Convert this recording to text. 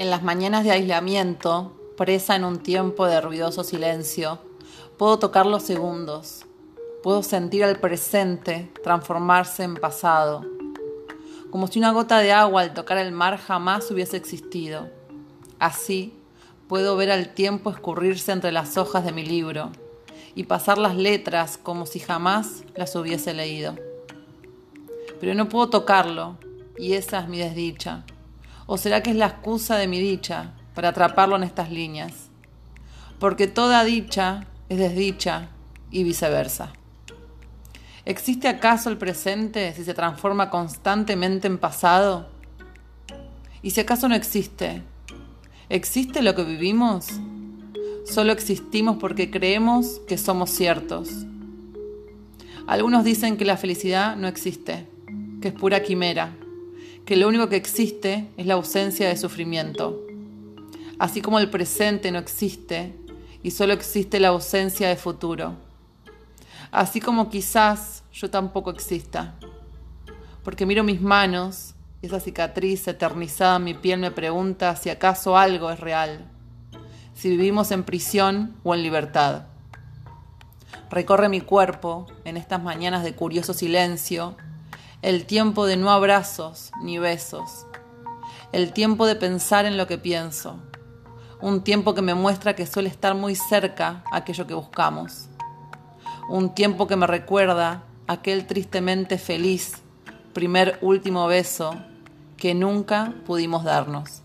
En las mañanas de aislamiento, presa en un tiempo de ruidoso silencio, puedo tocar los segundos, puedo sentir el presente transformarse en pasado, como si una gota de agua al tocar el mar jamás hubiese existido. Así, puedo ver al tiempo escurrirse entre las hojas de mi libro y pasar las letras como si jamás las hubiese leído. Pero no puedo tocarlo, y esa es mi desdicha. ¿O será que es la excusa de mi dicha para atraparlo en estas líneas? Porque toda dicha es desdicha y viceversa. ¿Existe acaso el presente si se transforma constantemente en pasado? ¿Y si acaso no existe? ¿Existe lo que vivimos? Solo existimos porque creemos que somos ciertos. Algunos dicen que la felicidad no existe, que es pura quimera, que lo único que existe es la ausencia de sufrimiento. Así como el presente no existe y solo existe la ausencia de futuro. Así como quizás yo tampoco exista. Porque miro mis manos y esa cicatriz eternizada en mi piel me pregunta si acaso algo es real, si vivimos en prisión o en libertad. Recorre mi cuerpo en estas mañanas de curioso silencio el tiempo de no abrazos ni besos, el tiempo de pensar en lo que pienso, un tiempo que me muestra que suele estar muy cerca aquello que buscamos, un tiempo que me recuerda aquel tristemente feliz primer último beso que nunca pudimos darnos.